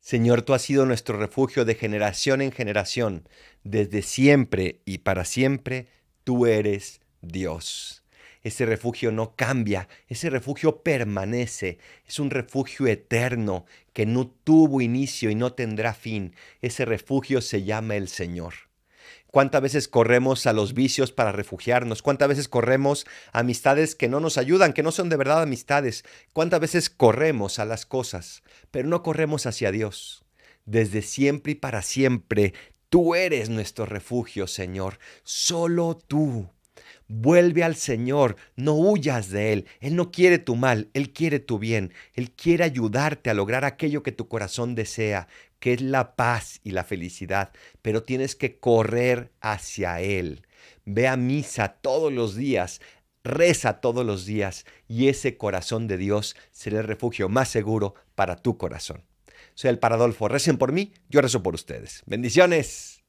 Señor, tú has sido nuestro refugio de generación en generación, desde siempre y para siempre, tú eres Dios. Ese refugio no cambia, ese refugio permanece, es un refugio eterno que no tuvo inicio y no tendrá fin. Ese refugio se llama el Señor. ¿Cuántas veces corremos a los vicios para refugiarnos? ¿Cuántas veces corremos a amistades que no nos ayudan, que no son de verdad amistades? ¿Cuántas veces corremos a las cosas, pero no corremos hacia Dios? Desde siempre y para siempre, tú eres nuestro refugio, Señor. Solo tú. Vuelve al Señor, no huyas de Él. Él no quiere tu mal, Él quiere tu bien. Él quiere ayudarte a lograr aquello que tu corazón desea, que es la paz y la felicidad, pero tienes que correr hacia Él. Ve a misa todos los días, reza todos los días y ese corazón de Dios será el refugio más seguro para tu corazón. Soy el Paradolfo, recen por mí, yo rezo por ustedes. Bendiciones.